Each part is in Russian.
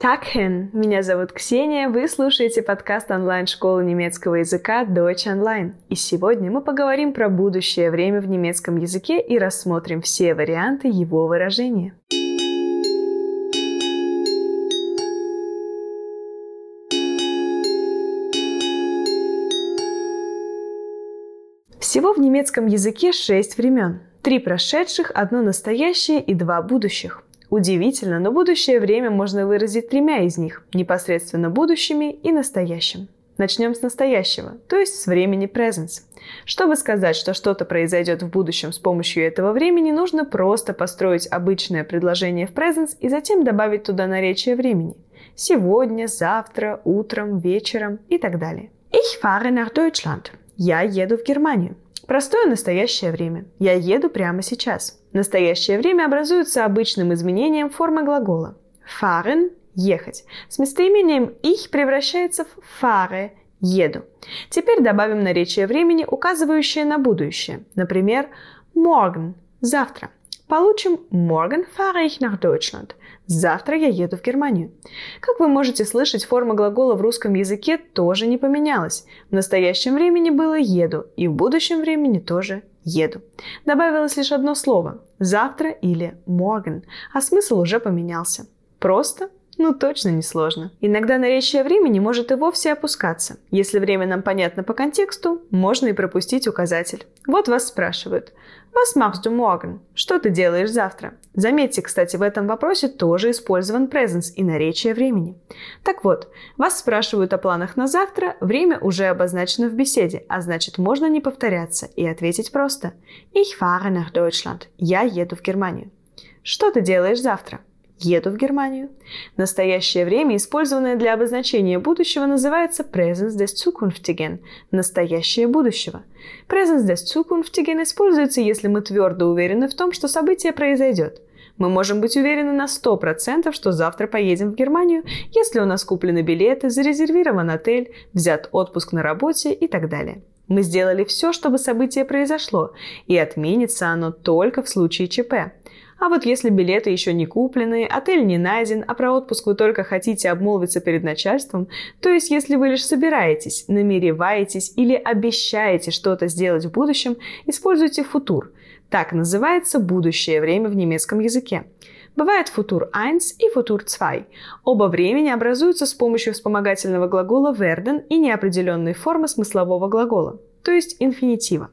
Такхен! Меня зовут Ксения, вы слушаете подкаст онлайн-школы немецкого языка Deutsch Online. И сегодня мы поговорим про будущее время в немецком языке и рассмотрим все варианты его выражения. Всего в немецком языке шесть времен. Три прошедших, одно настоящее и два будущих. Удивительно, но будущее время можно выразить тремя из них – непосредственно будущими и настоящим. Начнем с настоящего, то есть с времени presence. Чтобы сказать, что что-то произойдет в будущем с помощью этого времени, нужно просто построить обычное предложение в presence и затем добавить туда наречие времени. Сегодня, завтра, утром, вечером и так далее. Ich fahre nach Deutschland. Я еду в Германию. Простое настоящее время. Я еду прямо сейчас. Настоящее время образуется обычным изменением формы глагола. Fahren – ехать. С местоимением ich превращается в fahre – еду. Теперь добавим наречие времени, указывающее на будущее. Например, morgen – завтра. Получим morgen fahre ich nach Deutschland. Завтра я еду в Германию. Как вы можете слышать, форма глагола в русском языке тоже не поменялась. В настоящем времени было «еду», и в будущем времени тоже «еду». Добавилось лишь одно слово – «завтра» или «morgen», а смысл уже поменялся. Просто ну, точно не сложно. Иногда наречие времени может и вовсе опускаться. Если время нам понятно по контексту, можно и пропустить указатель. Вот вас спрашивают. Was du morgen? Что ты делаешь завтра? Заметьте, кстати, в этом вопросе тоже использован presence и наречие времени. Так вот, вас спрашивают о планах на завтра, время уже обозначено в беседе, а значит можно не повторяться и ответить просто. Ich fahre nach Deutschland. Я еду в Германию. Что ты делаешь завтра? Еду в Германию. Настоящее время, использованное для обозначения будущего, называется Presens des Zukünftigen – настоящее будущего. Presens des Zukünftigen используется, если мы твердо уверены в том, что событие произойдет. Мы можем быть уверены на 100%, что завтра поедем в Германию, если у нас куплены билеты, зарезервирован отель, взят отпуск на работе и так далее. Мы сделали все, чтобы событие произошло, и отменится оно только в случае ЧП. А вот если билеты еще не куплены, отель не найден, а про отпуск вы только хотите обмолвиться перед начальством, то есть если вы лишь собираетесь, намереваетесь или обещаете что-то сделать в будущем, используйте футур. Так называется будущее время в немецком языке. Бывает футур 1 и футур 2. Оба времени образуются с помощью вспомогательного глагола werden и неопределенной формы смыслового глагола то есть инфинитива.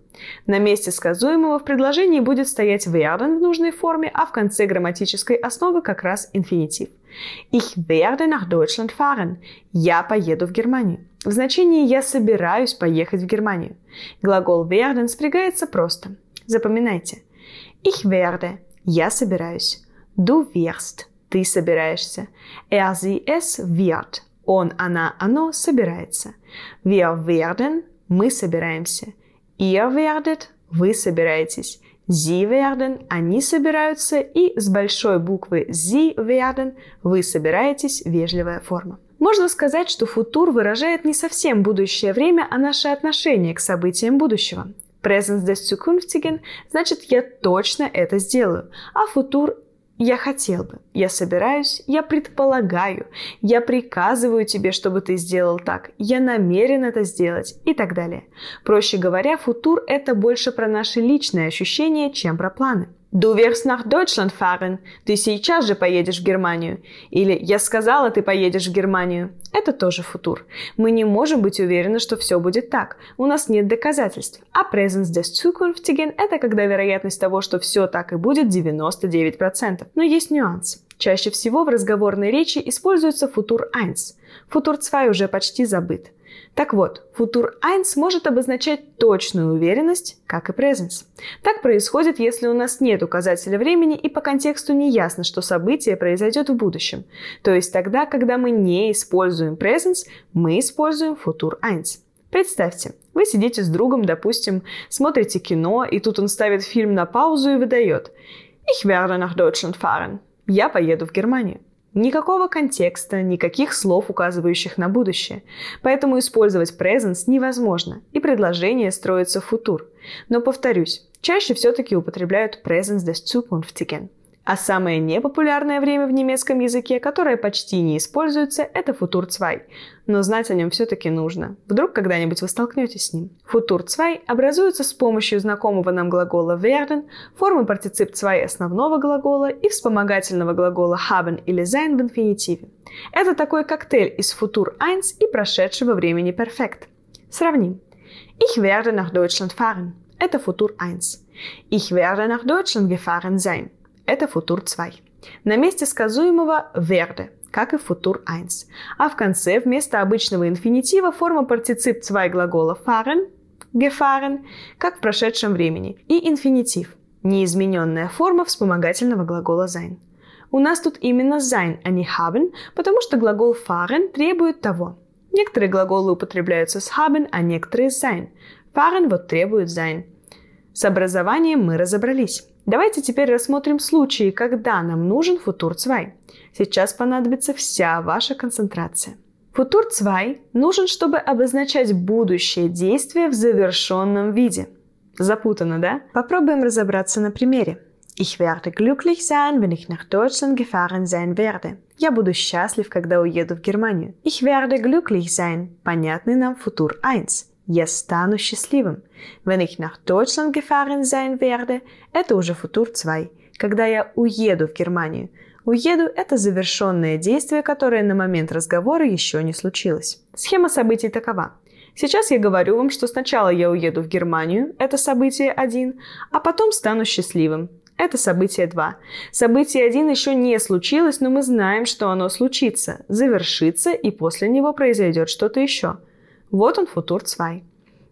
На месте сказуемого в предложении будет стоять werden в нужной форме, а в конце грамматической основы как раз инфинитив. Ich werde nach Deutschland fahren. Я поеду в Германию. В значении «я собираюсь поехать в Германию». Глагол werden спрягается просто. Запоминайте. Ich werde. Я собираюсь. Du wirst. Ты собираешься. Er, sie, es wird. Он, она, оно собирается. Wir werden мы собираемся. Ihr werdet – вы собираетесь. Sie werden – они собираются. И с большой буквы Sie werden – вы собираетесь – вежливая форма. Можно сказать, что футур выражает не совсем будущее время, а наше отношение к событиям будущего. Presence des Zukünftigen значит «я точно это сделаю», а футур я хотел бы, я собираюсь, я предполагаю, я приказываю тебе, чтобы ты сделал так, я намерен это сделать. И так далее. Проще говоря, футур – это больше про наши личные ощущения, чем про планы. Du wirst nach Deutschland fahren. Ты сейчас же поедешь в Германию. Или я сказала, ты поедешь в Германию. Это тоже футур. Мы не можем быть уверены, что все будет так. У нас нет доказательств. А presence des Zukünftigen – это когда вероятность того, что все так и будет 99%. Но есть нюанс. Чаще всего в разговорной речи используется футур 1. Футур 2 уже почти забыт. Так вот, футур 1 может обозначать точную уверенность, как и presence. Так происходит, если у нас нет указателя времени и по контексту не ясно, что событие произойдет в будущем. То есть тогда, когда мы не используем presence, мы используем футур 1. Представьте, вы сидите с другом, допустим, смотрите кино, и тут он ставит фильм на паузу и выдает «Ich werde nach Deutschland fahren». Я поеду в Германию. Никакого контекста, никаких слов, указывающих на будущее. Поэтому использовать presence невозможно, и предложение строится в футур. Но повторюсь, чаще все-таки употребляют presence des Zukünftigen. А самое непопулярное время в немецком языке, которое почти не используется, это футур 2. Но знать о нем все-таки нужно. Вдруг когда-нибудь вы столкнетесь с ним. Футур 2 образуется с помощью знакомого нам глагола werden, формы партицип 2 основного глагола и вспомогательного глагола haben или sein в инфинитиве. Это такой коктейль из футур 1 и прошедшего времени перфект. Сравним. Ich werde nach Deutschland fahren. Это футур 1. Ich werde nach Deutschland gefahren sein. Это футур 2. На месте сказуемого werde, как и футур 1. А в конце вместо обычного инфинитива форма партицип 2 глагола fahren, gefahren, как в прошедшем времени, и инфинитив, неизмененная форма вспомогательного глагола sein. У нас тут именно sein, а не haben, потому что глагол fahren требует того. Некоторые глаголы употребляются с haben, а некоторые sein. Fahren вот требует sein. С образованием мы разобрались. Давайте теперь рассмотрим случаи, когда нам нужен футур 2. Сейчас понадобится вся ваша концентрация. Футур 2 нужен, чтобы обозначать будущее действие в завершенном виде. Запутано, да? Попробуем разобраться на примере. Ich werde glücklich sein, wenn ich nach Deutschland gefahren sein werde. Я буду счастлив, когда уеду в Германию. Ich werde glücklich sein. Понятный нам футур 1. Я стану счастливым. Wenn ich nach Deutschland gefahren sein werde, это уже футур 2, когда я уеду в Германию. Уеду – это завершенное действие, которое на момент разговора еще не случилось. Схема событий такова. Сейчас я говорю вам, что сначала я уеду в Германию, это событие 1, а потом стану счастливым. Это событие 2. Событие 1 еще не случилось, но мы знаем, что оно случится, завершится, и после него произойдет что-то еще – вот он футур 2.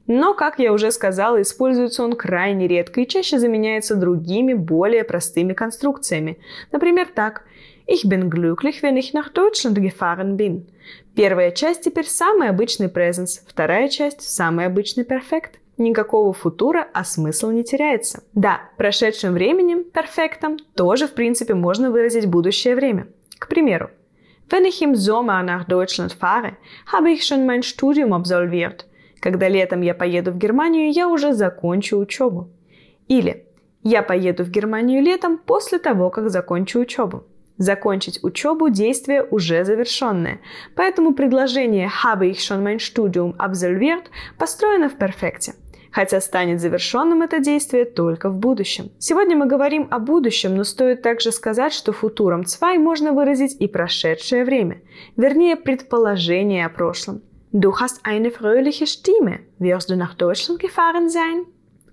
Но, как я уже сказала, используется он крайне редко и чаще заменяется другими, более простыми конструкциями. Например, так. Ich bin glücklich, wenn ich nach Deutschland gefahren bin. Первая часть теперь самый обычный presence, вторая часть самый обычный perfect. Никакого футура, а смысл не теряется. Да, прошедшим временем, перфектом, тоже в принципе можно выразить будущее время. К примеру, Wenn ich im Sommer nach Deutschland fahre, habe ich schon mein Studium absolviert. Когда летом я поеду в Германию, я уже закончу учебу. Или я поеду в Германию летом после того, как закончу учебу. Закончить учебу – действие уже завершенное, поэтому предложение «habe ich schon mein Studium absolviert» построено в перфекте хотя станет завершенным это действие только в будущем. Сегодня мы говорим о будущем, но стоит также сказать, что футуром 2 можно выразить и прошедшее время, вернее предположение о прошлом. Du hast eine fröhliche Stimme. Wirst du nach Deutschland gefahren sein?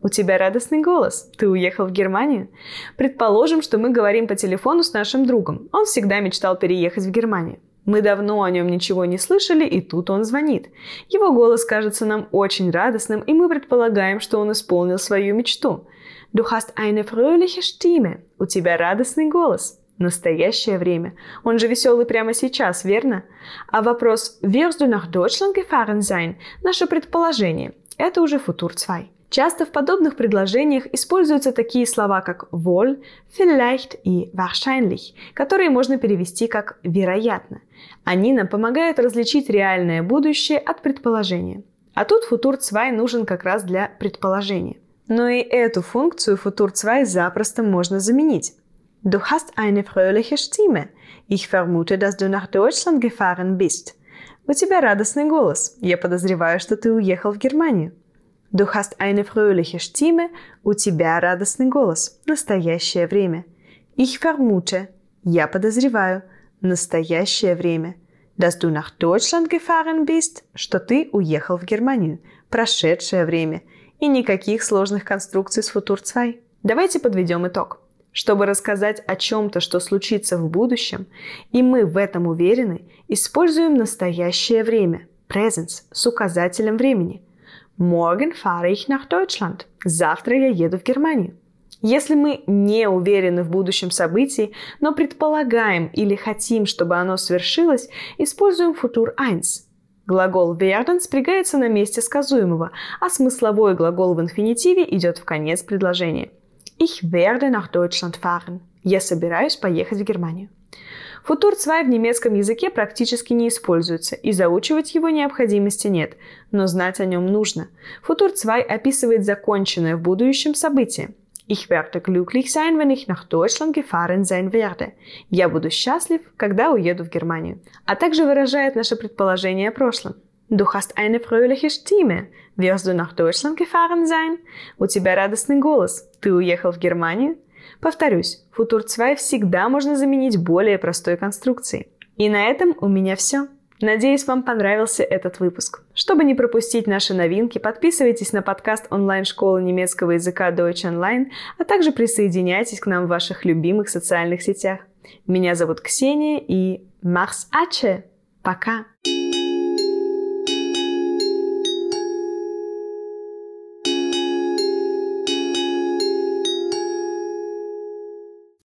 У тебя радостный голос. Ты уехал в Германию? Предположим, что мы говорим по телефону с нашим другом. Он всегда мечтал переехать в Германию. Мы давно о нем ничего не слышали, и тут он звонит. Его голос кажется нам очень радостным, и мы предполагаем, что он исполнил свою мечту. Du hast eine fröhliche Stimme. У тебя радостный голос. Настоящее время. Он же веселый прямо сейчас, верно? А вопрос «Wirst du nach Deutschland gefahren sein?» – наше предположение. Это уже футур 2. Часто в подобных предложениях используются такие слова, как wohl, vielleicht и wahrscheinlich, которые можно перевести как «вероятно». Они нам помогают различить реальное будущее от предположения. А тут футур 2 нужен как раз для предположения. Но и эту функцию футур 2 запросто можно заменить. Du hast eine fröhliche Stimme. Ich vermute, dass du nach Deutschland gefahren bist. У тебя радостный голос. Я подозреваю, что ты уехал в Германию. Du hast eine fröhliche Stimme, у тебя радостный голос. Настоящее время. Ich vermute, я подозреваю. Настоящее время. Dass du nach Deutschland gefahren bist, что ты уехал в Германию. Прошедшее время. И никаких сложных конструкций с футур 2. Давайте подведем итог. Чтобы рассказать о чем-то, что случится в будущем, и мы в этом уверены, используем настоящее время, presence, с указателем времени – Morgen fahre ich nach Deutschland. Завтра я еду в Германию. Если мы не уверены в будущем событии, но предполагаем или хотим, чтобы оно свершилось, используем футур 1. Глагол werden спрягается на месте сказуемого, а смысловой глагол в инфинитиве идет в конец предложения. Ich werde nach Deutschland fahren. Я собираюсь поехать в Германию. Футур 2 в немецком языке практически не используется, и заучивать его необходимости нет, но знать о нем нужно. Футур 2 описывает законченное в будущем событие. Ich werde glücklich sein, wenn ich nach Deutschland gefahren sein werde. Я буду счастлив, когда уеду в Германию. А также выражает наше предположение о прошлом. Du hast eine fröhliche Stimme. Wirst du nach Deutschland gefahren sein? У тебя радостный голос. Ты уехал в Германию? Повторюсь, футур 2 всегда можно заменить более простой конструкцией. И на этом у меня все. Надеюсь, вам понравился этот выпуск. Чтобы не пропустить наши новинки, подписывайтесь на подкаст онлайн-школы немецкого языка Deutsch Online, а также присоединяйтесь к нам в ваших любимых социальных сетях. Меня зовут Ксения и Ache! Пока! Пока!